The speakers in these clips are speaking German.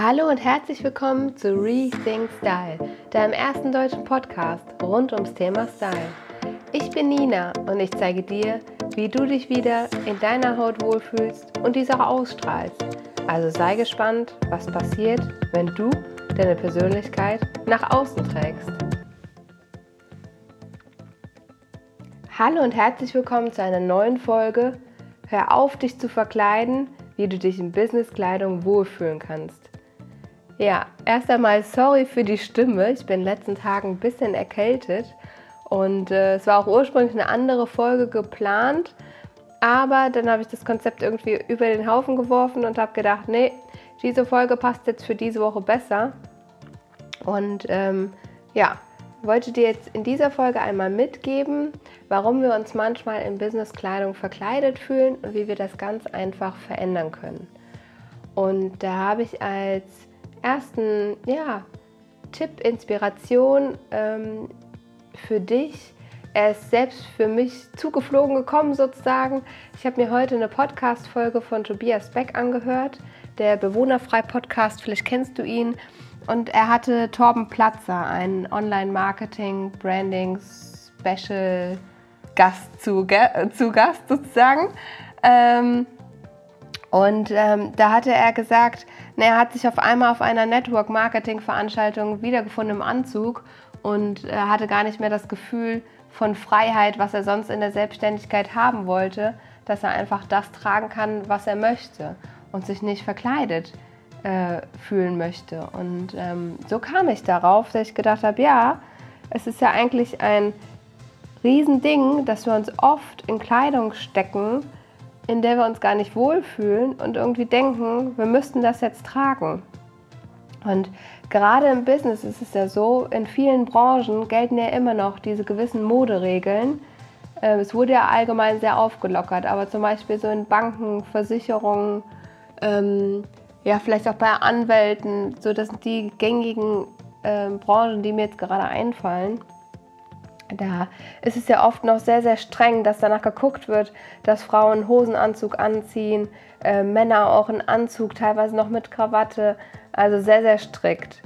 Hallo und herzlich willkommen zu Rethink Style, deinem ersten deutschen Podcast rund ums Thema Style. Ich bin Nina und ich zeige dir, wie du dich wieder in deiner Haut wohlfühlst und diese auch ausstrahlst. Also sei gespannt, was passiert, wenn du deine Persönlichkeit nach außen trägst. Hallo und herzlich willkommen zu einer neuen Folge. Hör auf, dich zu verkleiden, wie du dich in Businesskleidung wohlfühlen kannst. Ja, erst einmal sorry für die Stimme. Ich bin in den letzten Tagen ein bisschen erkältet und äh, es war auch ursprünglich eine andere Folge geplant. Aber dann habe ich das Konzept irgendwie über den Haufen geworfen und habe gedacht, nee, diese Folge passt jetzt für diese Woche besser. Und ähm, ja, wollte dir jetzt in dieser Folge einmal mitgeben, warum wir uns manchmal in Businesskleidung verkleidet fühlen und wie wir das ganz einfach verändern können. Und da habe ich als ersten ja, Tipp, Inspiration ähm, für dich. Er ist selbst für mich zugeflogen gekommen sozusagen. Ich habe mir heute eine Podcast-Folge von Tobias Beck angehört, der Bewohnerfrei-Podcast, vielleicht kennst du ihn. Und er hatte Torben Platzer, einen Online-Marketing, Branding, Special Gast zu, zu Gast sozusagen. Ähm, und ähm, da hatte er gesagt, na, er hat sich auf einmal auf einer Network-Marketing-Veranstaltung wiedergefunden im Anzug und äh, hatte gar nicht mehr das Gefühl von Freiheit, was er sonst in der Selbstständigkeit haben wollte, dass er einfach das tragen kann, was er möchte und sich nicht verkleidet äh, fühlen möchte. Und ähm, so kam ich darauf, dass ich gedacht habe, ja, es ist ja eigentlich ein Riesending, dass wir uns oft in Kleidung stecken, in der wir uns gar nicht wohlfühlen und irgendwie denken, wir müssten das jetzt tragen. Und gerade im Business ist es ja so, in vielen Branchen gelten ja immer noch diese gewissen Moderegeln. Ähm, es wurde ja allgemein sehr aufgelockert, aber zum Beispiel so in Banken, Versicherungen, ähm, ja, vielleicht auch bei Anwälten, so das sind die gängigen äh, Branchen, die mir jetzt gerade einfallen da ist es ja oft noch sehr, sehr streng, dass danach geguckt wird, dass Frauen Hosenanzug anziehen, äh, Männer auch einen Anzug, teilweise noch mit Krawatte, also sehr, sehr strikt.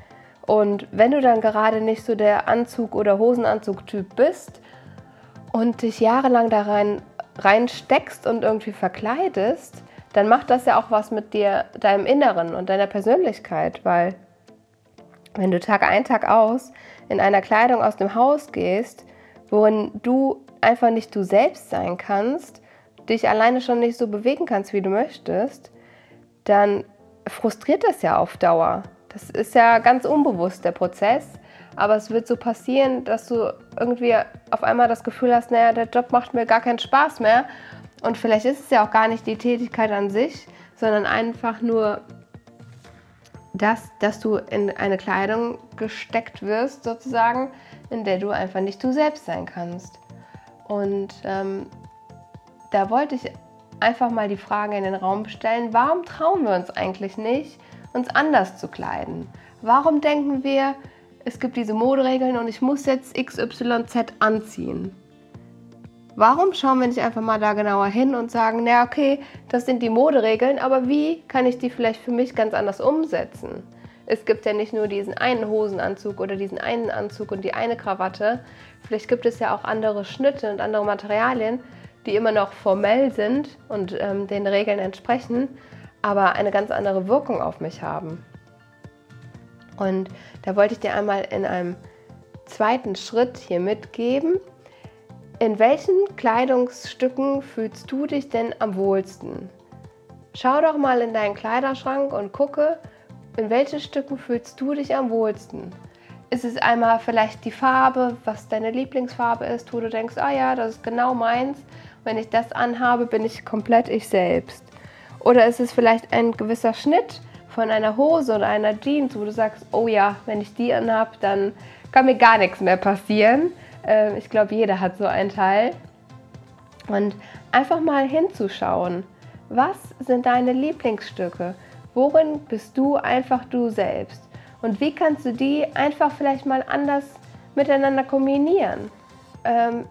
Und wenn du dann gerade nicht so der Anzug- oder Hosenanzug-Typ bist und dich jahrelang da rein, reinsteckst und irgendwie verkleidest, dann macht das ja auch was mit dir, deinem Inneren und deiner Persönlichkeit, weil wenn du Tag ein, Tag aus in einer Kleidung aus dem Haus gehst, worin du einfach nicht du selbst sein kannst, dich alleine schon nicht so bewegen kannst, wie du möchtest, dann frustriert das ja auf Dauer. Das ist ja ganz unbewusst der Prozess, aber es wird so passieren, dass du irgendwie auf einmal das Gefühl hast, naja, der Job macht mir gar keinen Spaß mehr. Und vielleicht ist es ja auch gar nicht die Tätigkeit an sich, sondern einfach nur das, dass du in eine Kleidung gesteckt wirst, sozusagen, in der du einfach nicht du selbst sein kannst. Und ähm, da wollte ich einfach mal die Frage in den Raum stellen, warum trauen wir uns eigentlich nicht, uns anders zu kleiden? Warum denken wir, es gibt diese Moderegeln und ich muss jetzt XYZ anziehen? Warum schauen wir nicht einfach mal da genauer hin und sagen, na okay, das sind die Moderegeln, aber wie kann ich die vielleicht für mich ganz anders umsetzen? Es gibt ja nicht nur diesen einen Hosenanzug oder diesen einen Anzug und die eine Krawatte. Vielleicht gibt es ja auch andere Schnitte und andere Materialien, die immer noch formell sind und ähm, den Regeln entsprechen, aber eine ganz andere Wirkung auf mich haben. Und da wollte ich dir einmal in einem zweiten Schritt hier mitgeben, in welchen Kleidungsstücken fühlst du dich denn am wohlsten? Schau doch mal in deinen Kleiderschrank und gucke, in welchen Stücken fühlst du dich am wohlsten. Ist es einmal vielleicht die Farbe, was deine Lieblingsfarbe ist, wo du denkst, ah ja, das ist genau meins. Wenn ich das anhabe, bin ich komplett ich selbst. Oder ist es vielleicht ein gewisser Schnitt von einer Hose oder einer Jeans, wo du sagst, oh ja, wenn ich die anhabe, dann kann mir gar nichts mehr passieren. Ähm, ich glaube, jeder hat so einen Teil. Und einfach mal hinzuschauen, was sind deine Lieblingsstücke? Worin bist du einfach du selbst? Und wie kannst du die einfach vielleicht mal anders miteinander kombinieren? Ähm,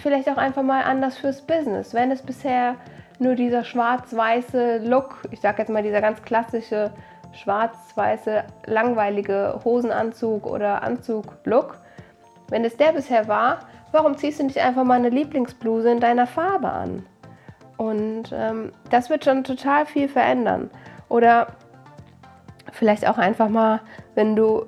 vielleicht auch einfach mal anders fürs Business. Wenn es bisher nur dieser schwarz-weiße Look, ich sage jetzt mal dieser ganz klassische schwarz-weiße, langweilige Hosenanzug oder Anzug-Look. Wenn es der bisher war, warum ziehst du nicht einfach mal eine Lieblingsbluse in deiner Farbe an? Und ähm, das wird schon total viel verändern. Oder vielleicht auch einfach mal, wenn du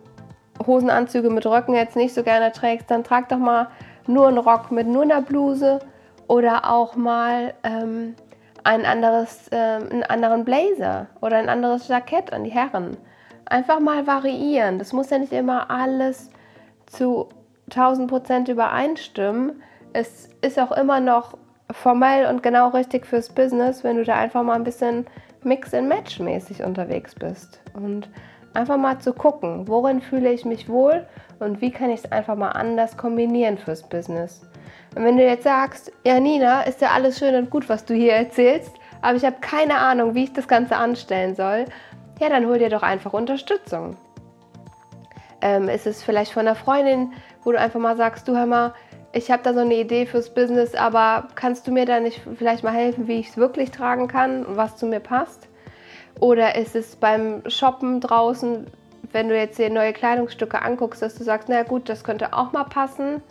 Hosenanzüge mit Röcken jetzt nicht so gerne trägst, dann trag doch mal nur einen Rock mit nur einer Bluse oder auch mal ähm, ein anderes, äh, einen anderen Blazer oder ein anderes Jackett an die Herren. Einfach mal variieren. Das muss ja nicht immer alles zu 1000 Prozent übereinstimmen. Es ist auch immer noch formell und genau richtig fürs Business, wenn du da einfach mal ein bisschen Mix-and-Match-mäßig unterwegs bist. Und einfach mal zu gucken, worin fühle ich mich wohl und wie kann ich es einfach mal anders kombinieren fürs Business. Und wenn du jetzt sagst, ja Nina, ist ja alles schön und gut, was du hier erzählst, aber ich habe keine Ahnung, wie ich das Ganze anstellen soll, ja, dann hol dir doch einfach Unterstützung. Ähm, ist es vielleicht von einer Freundin, wo du einfach mal sagst, du hör mal, ich habe da so eine Idee fürs Business, aber kannst du mir da nicht vielleicht mal helfen, wie ich es wirklich tragen kann und was zu mir passt? Oder ist es beim Shoppen draußen, wenn du jetzt dir neue Kleidungsstücke anguckst, dass du sagst, na gut, das könnte auch mal passen?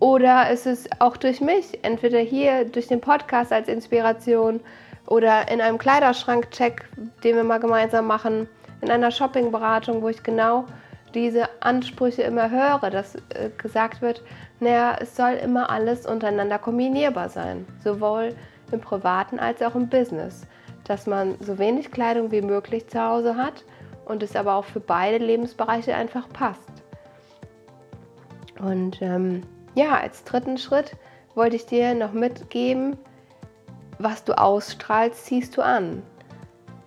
Oder ist es auch durch mich, entweder hier durch den Podcast als Inspiration oder in einem Kleiderschrank-Check, den wir mal gemeinsam machen, in einer Shopping-Beratung, wo ich genau diese Ansprüche immer höre, dass äh, gesagt wird, naja, es soll immer alles untereinander kombinierbar sein, sowohl im privaten als auch im Business, dass man so wenig Kleidung wie möglich zu Hause hat und es aber auch für beide Lebensbereiche einfach passt. Und ähm, ja, als dritten Schritt wollte ich dir noch mitgeben, was du ausstrahlst, ziehst du an.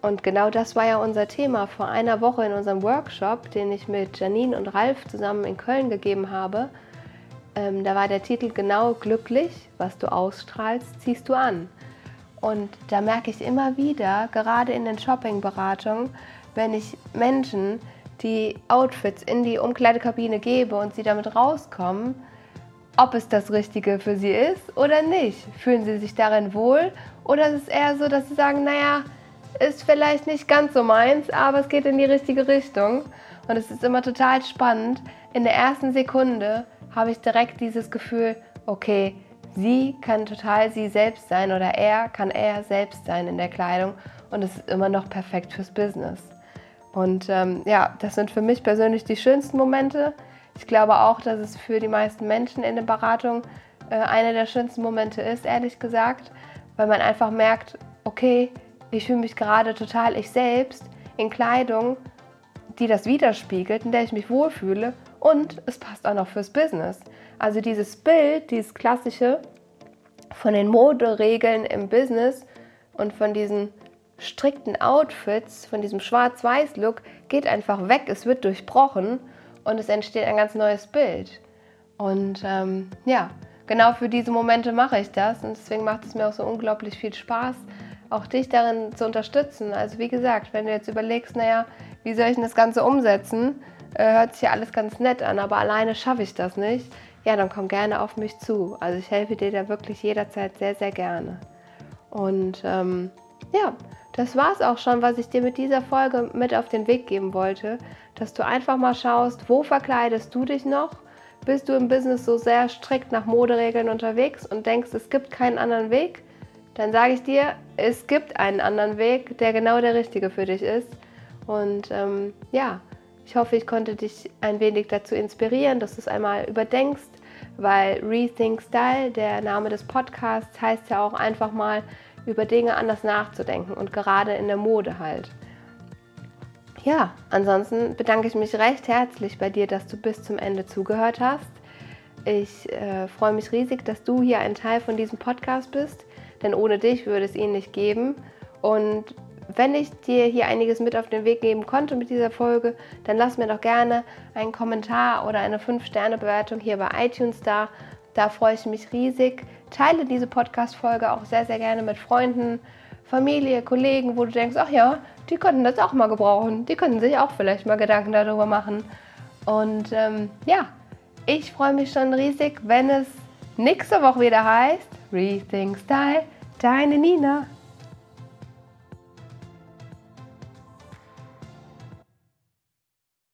Und genau das war ja unser Thema vor einer Woche in unserem Workshop, den ich mit Janine und Ralf zusammen in Köln gegeben habe. Ähm, da war der Titel genau glücklich, was du ausstrahlst, ziehst du an. Und da merke ich immer wieder, gerade in den Shopping-Beratungen, wenn ich Menschen die Outfits in die Umkleidekabine gebe und sie damit rauskommen, ob es das Richtige für sie ist oder nicht. Fühlen sie sich darin wohl oder ist es eher so, dass sie sagen, naja, ist vielleicht nicht ganz so meins, aber es geht in die richtige Richtung. Und es ist immer total spannend. In der ersten Sekunde habe ich direkt dieses Gefühl, okay, sie kann total sie selbst sein oder er kann er selbst sein in der Kleidung und es ist immer noch perfekt fürs Business. Und ähm, ja, das sind für mich persönlich die schönsten Momente. Ich glaube auch, dass es für die meisten Menschen in der Beratung äh, einer der schönsten Momente ist, ehrlich gesagt, weil man einfach merkt, okay, ich fühle mich gerade total ich selbst in Kleidung, die das widerspiegelt, in der ich mich wohlfühle und es passt auch noch fürs Business. Also dieses Bild, dieses klassische von den Moderegeln im Business und von diesen strikten Outfits, von diesem Schwarz-Weiß-Look geht einfach weg. Es wird durchbrochen und es entsteht ein ganz neues Bild. Und ähm, ja, genau für diese Momente mache ich das und deswegen macht es mir auch so unglaublich viel Spaß, auch dich darin zu unterstützen. Also wie gesagt, wenn du jetzt überlegst, naja, wie soll ich denn das Ganze umsetzen, äh, hört sich ja alles ganz nett an, aber alleine schaffe ich das nicht, ja, dann komm gerne auf mich zu. Also ich helfe dir da wirklich jederzeit sehr, sehr gerne. Und ähm, ja, das war es auch schon, was ich dir mit dieser Folge mit auf den Weg geben wollte, dass du einfach mal schaust, wo verkleidest du dich noch? Bist du im Business so sehr strikt nach Moderegeln unterwegs und denkst, es gibt keinen anderen Weg? Dann sage ich dir, es gibt einen anderen Weg, der genau der richtige für dich ist. Und ähm, ja, ich hoffe, ich konnte dich ein wenig dazu inspirieren, dass du es einmal überdenkst, weil Rethink Style, der Name des Podcasts, heißt ja auch einfach mal über Dinge anders nachzudenken und gerade in der Mode halt. Ja, ansonsten bedanke ich mich recht herzlich bei dir, dass du bis zum Ende zugehört hast. Ich äh, freue mich riesig, dass du hier ein Teil von diesem Podcast bist denn ohne dich würde es ihn nicht geben. Und wenn ich dir hier einiges mit auf den Weg geben konnte mit dieser Folge, dann lass mir doch gerne einen Kommentar oder eine 5-Sterne-Bewertung hier bei iTunes da. Da freue ich mich riesig. Teile diese Podcast-Folge auch sehr, sehr gerne mit Freunden, Familie, Kollegen, wo du denkst, ach ja, die könnten das auch mal gebrauchen. Die könnten sich auch vielleicht mal Gedanken darüber machen. Und ähm, ja, ich freue mich schon riesig, wenn es nächste Woche wieder heißt Rethink Style, deine Nina.